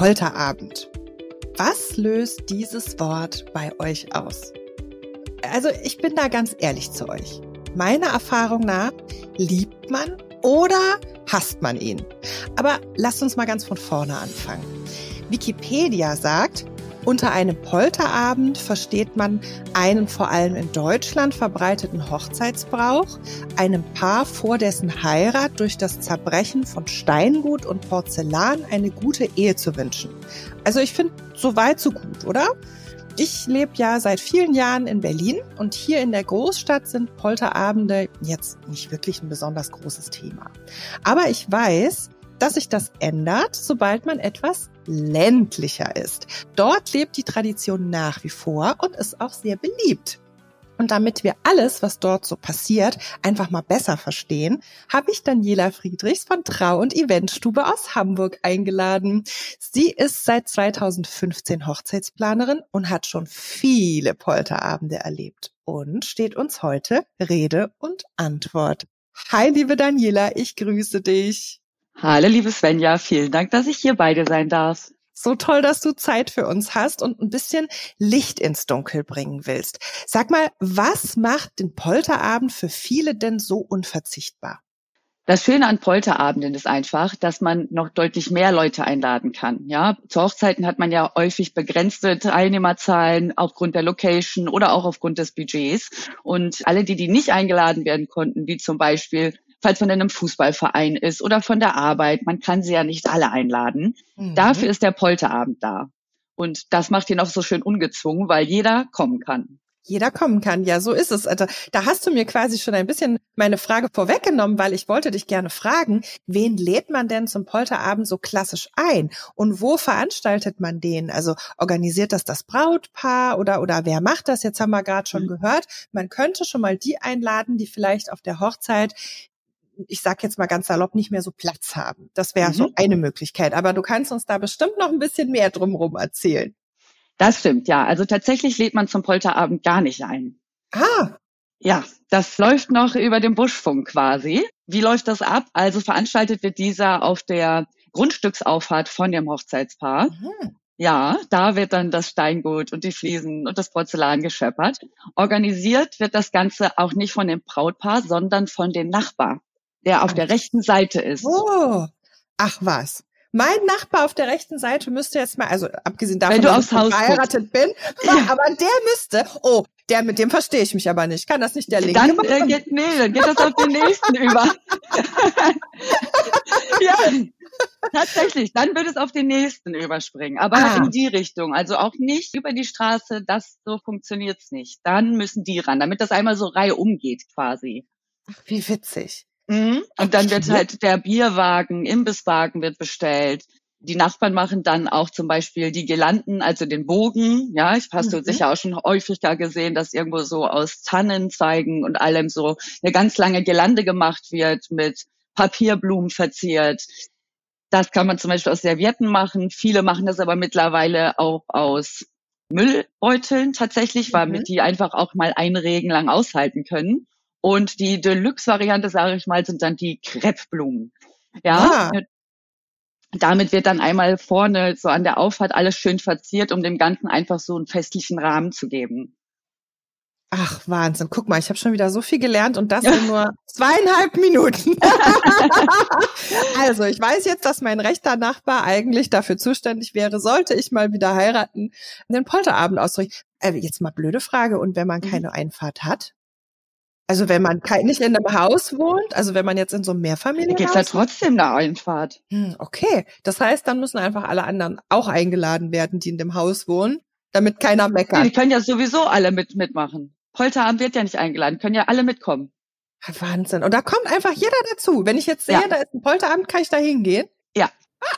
Polterabend. Was löst dieses Wort bei euch aus? Also ich bin da ganz ehrlich zu euch. Meiner Erfahrung nach liebt man oder hasst man ihn. Aber lasst uns mal ganz von vorne anfangen. Wikipedia sagt, unter einem Polterabend versteht man einen vor allem in Deutschland verbreiteten Hochzeitsbrauch, einem Paar vor dessen Heirat durch das Zerbrechen von Steingut und Porzellan eine gute Ehe zu wünschen. Also ich finde, so weit, so gut, oder? Ich lebe ja seit vielen Jahren in Berlin und hier in der Großstadt sind Polterabende jetzt nicht wirklich ein besonders großes Thema. Aber ich weiß, dass sich das ändert, sobald man etwas ländlicher ist. Dort lebt die Tradition nach wie vor und ist auch sehr beliebt. Und damit wir alles, was dort so passiert, einfach mal besser verstehen, habe ich Daniela Friedrichs von Trau- und Eventstube aus Hamburg eingeladen. Sie ist seit 2015 Hochzeitsplanerin und hat schon viele Polterabende erlebt und steht uns heute Rede und Antwort. Hi, liebe Daniela, ich grüße dich. Hallo, liebe Svenja, vielen Dank, dass ich hier beide sein darf. So toll, dass du Zeit für uns hast und ein bisschen Licht ins Dunkel bringen willst. Sag mal, was macht den Polterabend für viele denn so unverzichtbar? Das Schöne an Polterabenden ist einfach, dass man noch deutlich mehr Leute einladen kann. Ja, zu Hochzeiten hat man ja häufig begrenzte Teilnehmerzahlen aufgrund der Location oder auch aufgrund des Budgets. Und alle, die, die nicht eingeladen werden konnten, wie zum Beispiel falls man in einem Fußballverein ist oder von der Arbeit. Man kann sie ja nicht alle einladen. Mhm. Dafür ist der Polterabend da. Und das macht ihn auch so schön ungezwungen, weil jeder kommen kann. Jeder kommen kann, ja, so ist es. Also, da hast du mir quasi schon ein bisschen meine Frage vorweggenommen, weil ich wollte dich gerne fragen, wen lädt man denn zum Polterabend so klassisch ein und wo veranstaltet man den? Also organisiert das das Brautpaar oder oder wer macht das? Jetzt haben wir gerade schon mhm. gehört, man könnte schon mal die einladen, die vielleicht auf der Hochzeit ich sag jetzt mal ganz salopp, nicht mehr so Platz haben. Das wäre mhm. so eine Möglichkeit. Aber du kannst uns da bestimmt noch ein bisschen mehr drumherum erzählen. Das stimmt, ja. Also tatsächlich lädt man zum Polterabend gar nicht ein. Ah. Ja, das läuft noch über den Buschfunk quasi. Wie läuft das ab? Also veranstaltet wird dieser auf der Grundstücksauffahrt von dem Hochzeitspaar. Mhm. Ja, da wird dann das Steingut und die Fliesen und das Porzellan gescheppert. Organisiert wird das Ganze auch nicht von dem Brautpaar, sondern von dem Nachbar der auf der rechten Seite ist. Oh, ach was. Mein Nachbar auf der rechten Seite müsste jetzt mal, also abgesehen davon, Wenn du dass ich verheiratet bin, ja. aber der müsste, oh, der mit dem verstehe ich mich aber nicht. Kann das nicht der linke Dann äh, geht, nee, dann geht das auf den nächsten über. ja, tatsächlich. Dann wird es auf den nächsten überspringen, aber ah. in die Richtung. Also auch nicht über die Straße. Das so funktioniert's nicht. Dann müssen die ran, damit das einmal so Reihe umgeht quasi. Ach, wie witzig. Mhm. Und dann wird halt der Bierwagen, Imbisswagen wird bestellt. Die Nachbarn machen dann auch zum Beispiel die Girlanden, also den Bogen. Ja, ich hast mhm. du sicher auch schon häufig da gesehen, dass irgendwo so aus Tannenzweigen und allem so eine ganz lange Girlande gemacht wird mit Papierblumen verziert. Das kann man zum Beispiel aus Servietten machen. Viele machen das aber mittlerweile auch aus Müllbeuteln tatsächlich, weil mhm. die einfach auch mal einen Regen lang aushalten können. Und die Deluxe-Variante, sage ich mal, sind dann die Kreppblumen. Ja. Ah. Damit wird dann einmal vorne so an der Auffahrt alles schön verziert, um dem Ganzen einfach so einen festlichen Rahmen zu geben. Ach, Wahnsinn. Guck mal, ich habe schon wieder so viel gelernt und das in nur zweieinhalb Minuten. also, ich weiß jetzt, dass mein rechter Nachbar eigentlich dafür zuständig wäre, sollte ich mal wieder heiraten, den Polterabend auszurichten. Äh, jetzt mal blöde Frage. Und wenn man mhm. keine Einfahrt hat? Also wenn man nicht in einem Haus wohnt, also wenn man jetzt in so einem Mehrfamilienhaus... Gibt es ja trotzdem eine Einfahrt. Hm, okay, das heißt, dann müssen einfach alle anderen auch eingeladen werden, die in dem Haus wohnen, damit keiner meckert. Die können ja sowieso alle mit mitmachen. Polterabend wird ja nicht eingeladen, können ja alle mitkommen. Wahnsinn. Und da kommt einfach jeder dazu. Wenn ich jetzt sehe, ja. da ist ein Polterabend, kann ich da hingehen? Ja,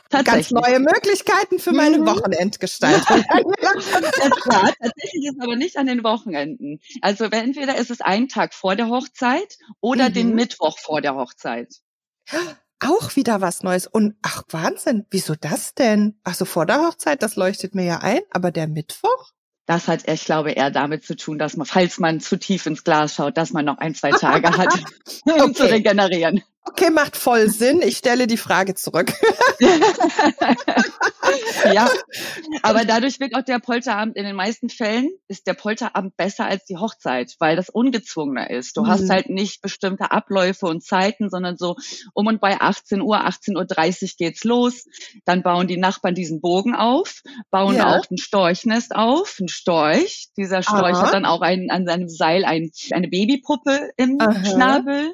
Ganz neue Möglichkeiten für meine mhm. Wochenendgestaltung. tatsächlich ist aber nicht an den Wochenenden. Also entweder ist es ein Tag vor der Hochzeit oder mhm. den Mittwoch vor der Hochzeit. Auch wieder was Neues. Und ach Wahnsinn, wieso das denn? Ach so, vor der Hochzeit, das leuchtet mir ja ein, aber der Mittwoch? Das hat, ich glaube, eher damit zu tun, dass man, falls man zu tief ins Glas schaut, dass man noch ein, zwei Tage hat, um okay. zu regenerieren. Okay, macht voll Sinn. Ich stelle die Frage zurück. ja, aber dadurch wird auch der Polterabend in den meisten Fällen ist der Polterabend besser als die Hochzeit, weil das ungezwungener ist. Du mhm. hast halt nicht bestimmte Abläufe und Zeiten, sondern so um und bei 18 Uhr, 18.30 Uhr geht's los. Dann bauen die Nachbarn diesen Bogen auf, bauen ja. auch ein Storchnest auf, ein Storch. Dieser Storch Aha. hat dann auch ein, an seinem Seil ein, eine Babypuppe im Aha. Schnabel.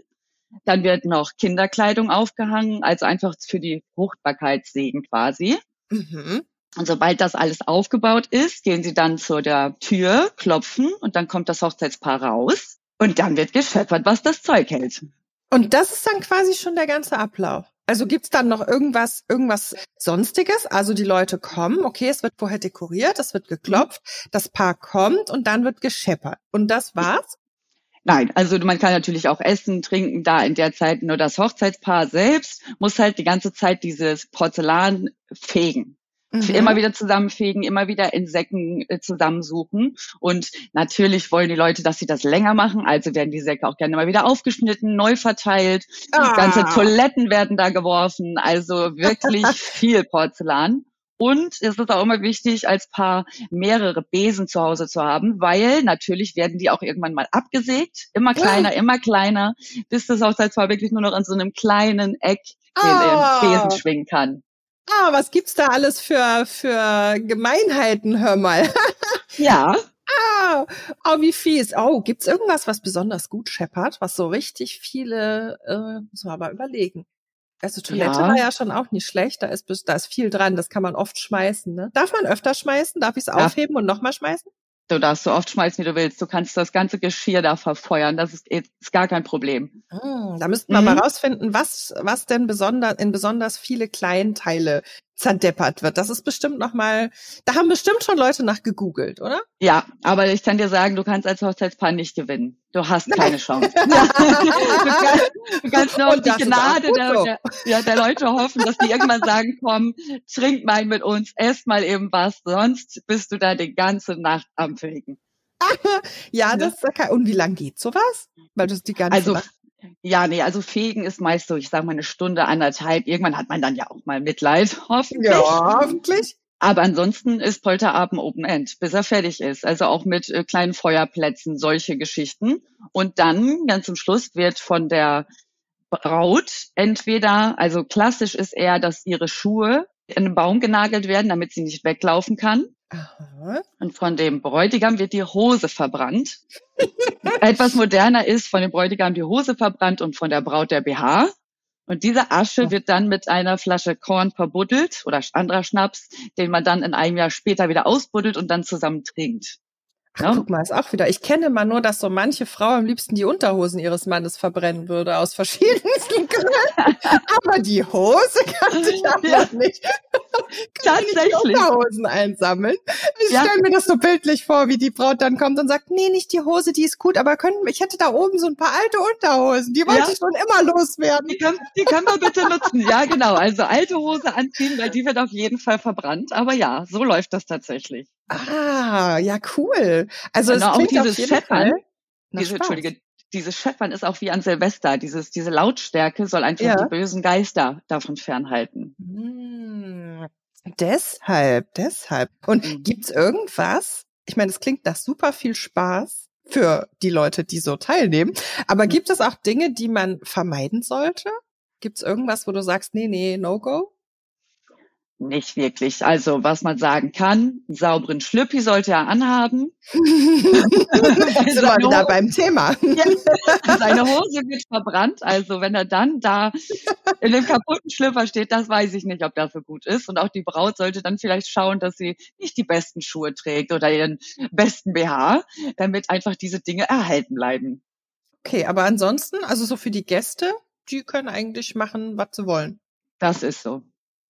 Dann wird noch Kinderkleidung aufgehangen, also einfach für die Fruchtbarkeitssegen quasi. Mhm. Und sobald das alles aufgebaut ist, gehen sie dann zu der Tür, klopfen und dann kommt das Hochzeitspaar raus und dann wird gescheppert, was das Zeug hält. Und das ist dann quasi schon der ganze Ablauf. Also gibt's dann noch irgendwas, irgendwas Sonstiges? Also die Leute kommen, okay, es wird vorher dekoriert, es wird geklopft, das Paar kommt und dann wird gescheppert. Und das war's? Nein, also man kann natürlich auch essen, trinken, da in der Zeit nur das Hochzeitspaar selbst muss halt die ganze Zeit dieses Porzellan fegen. Mhm. Immer wieder zusammenfegen, immer wieder in Säcken äh, zusammensuchen. Und natürlich wollen die Leute, dass sie das länger machen. Also werden die Säcke auch gerne mal wieder aufgeschnitten, neu verteilt. Ah. Ganze Toiletten werden da geworfen. Also wirklich viel Porzellan. Und es ist auch immer wichtig, als Paar mehrere Besen zu Hause zu haben, weil natürlich werden die auch irgendwann mal abgesägt. Immer kleiner, immer kleiner, bis das Hochzeitspaar wirklich nur noch an so einem kleinen Eck den oh. Besen schwingen kann. Ah, was gibt's da alles für, für Gemeinheiten, hör mal. ja. Ah, oh, wie fies. Oh, gibt's irgendwas, was besonders gut scheppert, was so richtig viele, äh, muss man aber überlegen. Also Toilette ja. war ja schon auch nicht schlecht. Da ist, da ist viel dran. Das kann man oft schmeißen. Ne? Darf man öfter schmeißen? Darf ich es ja. aufheben und nochmal schmeißen? Du darfst so oft schmeißen, wie du willst. Du kannst das ganze Geschirr da verfeuern. Das ist, ist gar kein Problem. Hm, da müssten wir mhm. mal rausfinden, was, was denn besonders, in besonders viele Kleinteile zerdeppert wird. Das ist bestimmt noch mal, da haben bestimmt schon Leute nach gegoogelt, oder? Ja, aber ich kann dir sagen, du kannst als Hochzeitspaar nicht gewinnen. Du hast keine Chance. du, kannst, du kannst nur auf die Gnade der, so. der, ja, der Leute hoffen, dass die irgendwann sagen, komm, trink mal mit uns, ess mal eben was, sonst bist du da die ganze Nacht am Fegen. ja, das ist okay. Und wie lang geht sowas? Weil du die ganze also, Nacht ja, nee, also Fegen ist meist so, ich sage mal eine Stunde, anderthalb. Irgendwann hat man dann ja auch mal Mitleid, hoffentlich. Ja, hoffentlich. Aber ansonsten ist Polterabend Open End, bis er fertig ist. Also auch mit äh, kleinen Feuerplätzen, solche Geschichten. Und dann, ganz zum Schluss, wird von der Braut entweder, also klassisch ist eher, dass ihre Schuhe in den Baum genagelt werden, damit sie nicht weglaufen kann. Aha. Und von dem Bräutigam wird die Hose verbrannt. Etwas moderner ist von dem Bräutigam die Hose verbrannt und von der Braut der BH. Und diese Asche wird dann mit einer Flasche Korn verbuddelt oder anderer Schnaps, den man dann in einem Jahr später wieder ausbuddelt und dann zusammen trinkt. Ach, ja. guck mal, ist auch wieder. Ich kenne mal nur, dass so manche Frau am liebsten die Unterhosen ihres Mannes verbrennen würde, aus verschiedensten Gründen. aber die Hose kann ich aber ja. nicht. Tatsächlich. Ich Unterhosen einsammeln. Ich ja. stelle mir das so bildlich vor, wie die Braut dann kommt und sagt, nee, nicht die Hose, die ist gut, aber können, ich hätte da oben so ein paar alte Unterhosen, die wollte ja. ich schon immer loswerden. Die können, die können wir bitte nutzen. Ja, genau. Also alte Hose anziehen, weil die wird auf jeden Fall verbrannt. Aber ja, so läuft das tatsächlich. Ah, ja, cool. Also es auch dieses Scheppern, diese, Entschuldige, dieses Scheppern ist auch wie an Silvester. Dieses, diese Lautstärke soll einfach ja. die bösen Geister davon fernhalten. Hm. Deshalb, deshalb. Und mhm. gibt's irgendwas? Ich meine, es klingt nach super viel Spaß für die Leute, die so teilnehmen. Aber mhm. gibt es auch Dinge, die man vermeiden sollte? Gibt's irgendwas, wo du sagst, nee, nee, no go? Nicht wirklich. Also, was man sagen kann, einen sauberen Schlüppi sollte er anhaben. Sind wir wieder beim Thema. Ja, seine Hose wird verbrannt. Also, wenn er dann da in dem kaputten Schlüpper steht, das weiß ich nicht, ob das so gut ist. Und auch die Braut sollte dann vielleicht schauen, dass sie nicht die besten Schuhe trägt oder ihren besten BH, damit einfach diese Dinge erhalten bleiben. Okay, aber ansonsten, also so für die Gäste, die können eigentlich machen, was sie wollen. Das ist so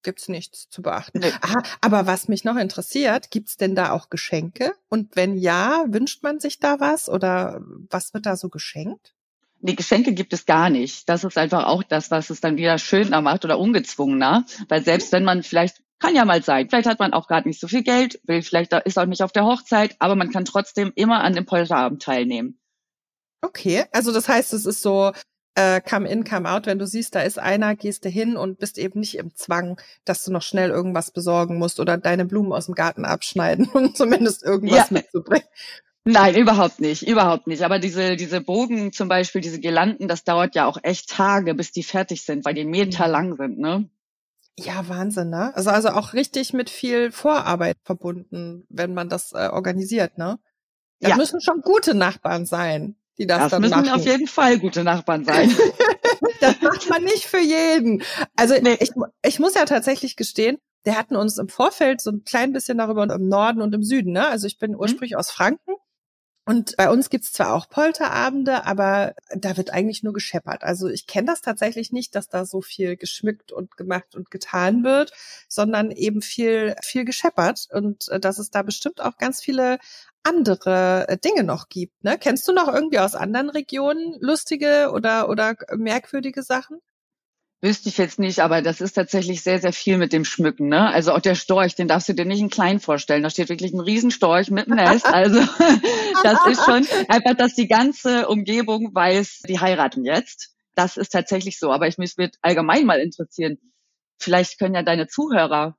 gibt's nichts zu beachten. Nee. Aha, aber was mich noch interessiert, gibt's denn da auch Geschenke? Und wenn ja, wünscht man sich da was oder was wird da so geschenkt? Nee, Geschenke gibt es gar nicht. Das ist einfach auch das, was es dann wieder schöner macht oder ungezwungener. Weil selbst wenn man vielleicht, kann ja mal sein, vielleicht hat man auch gerade nicht so viel Geld, will vielleicht ist auch nicht auf der Hochzeit, aber man kann trotzdem immer an dem Polterabend teilnehmen. Okay, also das heißt, es ist so äh, come in, come out. Wenn du siehst, da ist einer, gehst du hin und bist eben nicht im Zwang, dass du noch schnell irgendwas besorgen musst oder deine Blumen aus dem Garten abschneiden, um zumindest irgendwas ja. mitzubringen. Nein, überhaupt nicht, überhaupt nicht. Aber diese, diese Bogen zum Beispiel, diese Girlanden, das dauert ja auch echt Tage, bis die fertig sind, weil die Meter mhm. lang sind, ne? Ja, Wahnsinn, ne? Also, also auch richtig mit viel Vorarbeit verbunden, wenn man das äh, organisiert, ne? Das ja. müssen schon gute Nachbarn sein die das, das dann müssen machen. auf jeden Fall gute Nachbarn sein. das macht man nicht für jeden. Also nee. ich, ich muss ja tatsächlich gestehen, der hatten uns im Vorfeld so ein klein bisschen darüber im Norden und im Süden. Ne? Also ich bin mhm. ursprünglich mhm. aus Franken und bei uns gibt's zwar auch Polterabende, aber da wird eigentlich nur gescheppert. Also ich kenne das tatsächlich nicht, dass da so viel geschmückt und gemacht und getan wird, sondern eben viel, viel gescheppert. Und äh, dass es da bestimmt auch ganz viele andere äh, Dinge noch gibt. Ne? Kennst du noch irgendwie aus anderen Regionen lustige oder, oder merkwürdige Sachen? Wüsste ich jetzt nicht, aber das ist tatsächlich sehr, sehr viel mit dem Schmücken. Ne? Also auch der Storch, den darfst du dir nicht in klein vorstellen. Da steht wirklich ein Riesenstorch mit Nest. Also das ist schon einfach, dass die ganze Umgebung weiß, die heiraten jetzt. Das ist tatsächlich so. Aber ich mich wird allgemein mal interessieren. Vielleicht können ja deine Zuhörer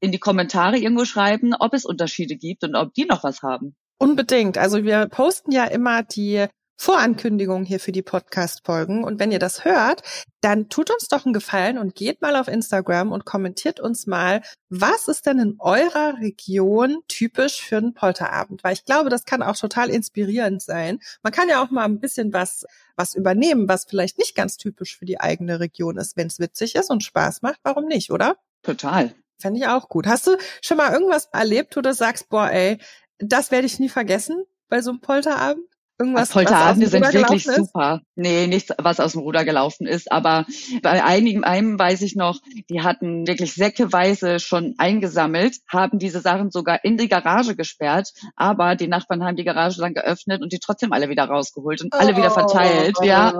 in die Kommentare irgendwo schreiben, ob es Unterschiede gibt und ob die noch was haben. Unbedingt. Also wir posten ja immer die Vorankündigung hier für die Podcast-Folgen. Und wenn ihr das hört, dann tut uns doch einen Gefallen und geht mal auf Instagram und kommentiert uns mal, was ist denn in eurer Region typisch für einen Polterabend? Weil ich glaube, das kann auch total inspirierend sein. Man kann ja auch mal ein bisschen was, was übernehmen, was vielleicht nicht ganz typisch für die eigene Region ist. Wenn es witzig ist und Spaß macht, warum nicht, oder? Total. Fände ich auch gut. Hast du schon mal irgendwas erlebt, wo du sagst, boah, ey, das werde ich nie vergessen bei so einem Polterabend? Irgendwas, Polterabende sind wirklich super. Nee, nichts, was aus dem Ruder gelaufen ist. Aber bei einigen, einem weiß ich noch, die hatten wirklich säckeweise schon eingesammelt, haben diese Sachen sogar in die Garage gesperrt. Aber die Nachbarn haben die Garage dann geöffnet und die trotzdem alle wieder rausgeholt und alle wieder verteilt. Oh. Ja,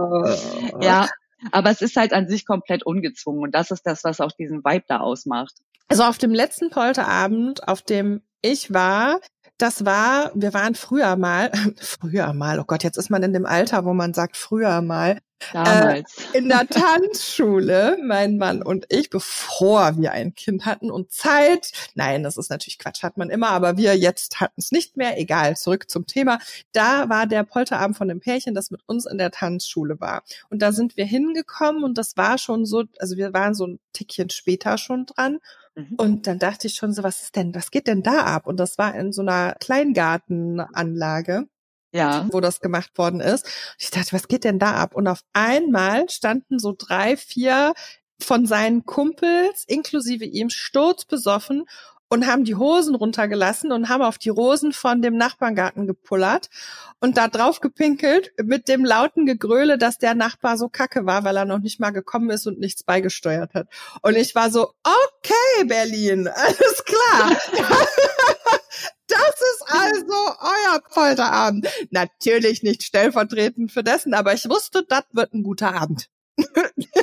ja. Aber es ist halt an sich komplett ungezwungen. Und das ist das, was auch diesen Vibe da ausmacht. Also auf dem letzten Polterabend, auf dem ich war, das war, wir waren früher mal, früher mal, oh Gott, jetzt ist man in dem Alter, wo man sagt früher mal, Damals. Äh, in der Tanzschule, mein Mann und ich, bevor wir ein Kind hatten und Zeit, nein, das ist natürlich Quatsch, hat man immer, aber wir jetzt hatten es nicht mehr, egal, zurück zum Thema. Da war der Polterabend von dem Pärchen, das mit uns in der Tanzschule war. Und da sind wir hingekommen und das war schon so, also wir waren so ein Tickchen später schon dran Mhm. Und dann dachte ich schon so, was ist denn, was geht denn da ab? Und das war in so einer Kleingartenanlage. Ja. Wo das gemacht worden ist. Ich dachte, was geht denn da ab? Und auf einmal standen so drei, vier von seinen Kumpels, inklusive ihm, sturzbesoffen und haben die Hosen runtergelassen und haben auf die Rosen von dem Nachbargarten gepullert und da drauf gepinkelt mit dem lauten Gegröle, dass der Nachbar so kacke war, weil er noch nicht mal gekommen ist und nichts beigesteuert hat. Und ich war so, okay, Berlin, alles klar. Das ist also euer Polterabend. Natürlich nicht stellvertretend für dessen, aber ich wusste, das wird ein guter Abend.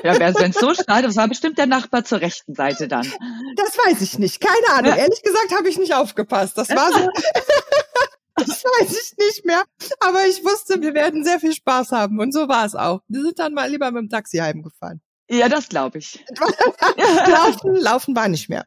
Ja, wenn es so schneit, das war bestimmt der Nachbar zur rechten Seite dann. Das weiß ich nicht. Keine Ahnung. Ja. Ehrlich gesagt habe ich nicht aufgepasst. Das war so. das weiß ich nicht mehr. Aber ich wusste, wir werden sehr viel Spaß haben. Und so war es auch. Wir sind dann mal lieber mit dem Taxi heimgefahren. Ja, das glaube ich. laufen, laufen war nicht mehr.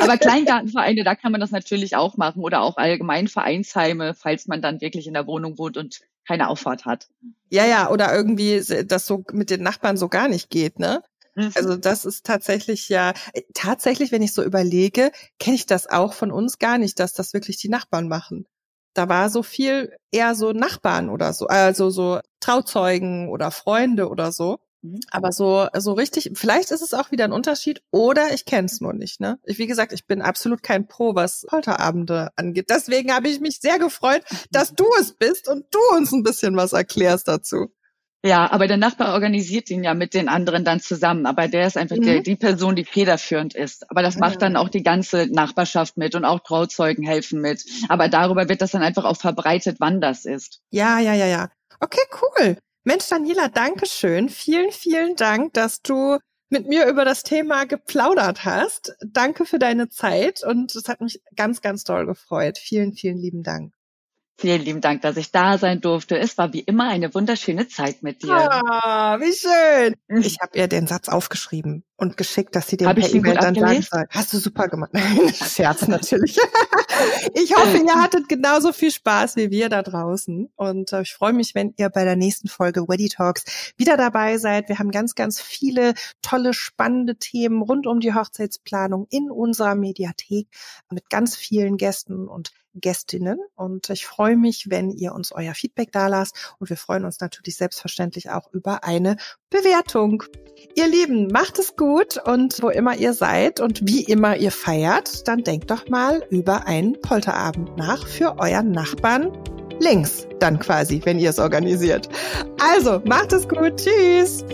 Aber Kleingartenvereine, da kann man das natürlich auch machen oder auch allgemein Vereinsheime, falls man dann wirklich in der Wohnung wohnt und keine Auffahrt hat. Ja, ja, oder irgendwie das so mit den Nachbarn so gar nicht geht, ne? Mhm. Also das ist tatsächlich ja, äh, tatsächlich, wenn ich so überlege, kenne ich das auch von uns gar nicht, dass das wirklich die Nachbarn machen. Da war so viel eher so Nachbarn oder so, also so Trauzeugen oder Freunde oder so. Mhm. Aber so, so richtig, vielleicht ist es auch wieder ein Unterschied oder ich kenne es nur nicht. Ne? Ich, wie gesagt, ich bin absolut kein Pro, was Polterabende angeht. Deswegen habe ich mich sehr gefreut, dass du es bist und du uns ein bisschen was erklärst dazu. Ja, aber der Nachbar organisiert ihn ja mit den anderen dann zusammen. Aber der ist einfach mhm. der, die Person, die federführend ist. Aber das macht dann auch die ganze Nachbarschaft mit und auch Trauzeugen helfen mit. Aber darüber wird das dann einfach auch verbreitet, wann das ist. Ja, ja, ja, ja. Okay, cool. Mensch, Daniela, danke schön. Vielen, vielen Dank, dass du mit mir über das Thema geplaudert hast. Danke für deine Zeit und es hat mich ganz, ganz doll gefreut. Vielen, vielen lieben Dank. Vielen lieben Dank, dass ich da sein durfte. Es war wie immer eine wunderschöne Zeit mit dir. Ah, wie schön. Ich habe ihr den Satz aufgeschrieben und geschickt, dass sie den Hab per E-Mail dann sagen soll. Hast du super gemacht. Nein, Scherz natürlich. Ich hoffe, ihr hattet genauso viel Spaß wie wir da draußen. Und äh, ich freue mich, wenn ihr bei der nächsten Folge Weddy Talks wieder dabei seid. Wir haben ganz, ganz viele tolle, spannende Themen rund um die Hochzeitsplanung in unserer Mediathek mit ganz vielen Gästen und Gästinnen. Und ich freue mich, wenn ihr uns euer Feedback da lasst. Und wir freuen uns natürlich selbstverständlich auch über eine Bewertung. Ihr Lieben, macht es gut und wo immer ihr seid und wie immer ihr feiert, dann denkt doch mal über einen Polterabend nach für euren Nachbarn links dann quasi, wenn ihr es organisiert. Also, macht es gut. Tschüss.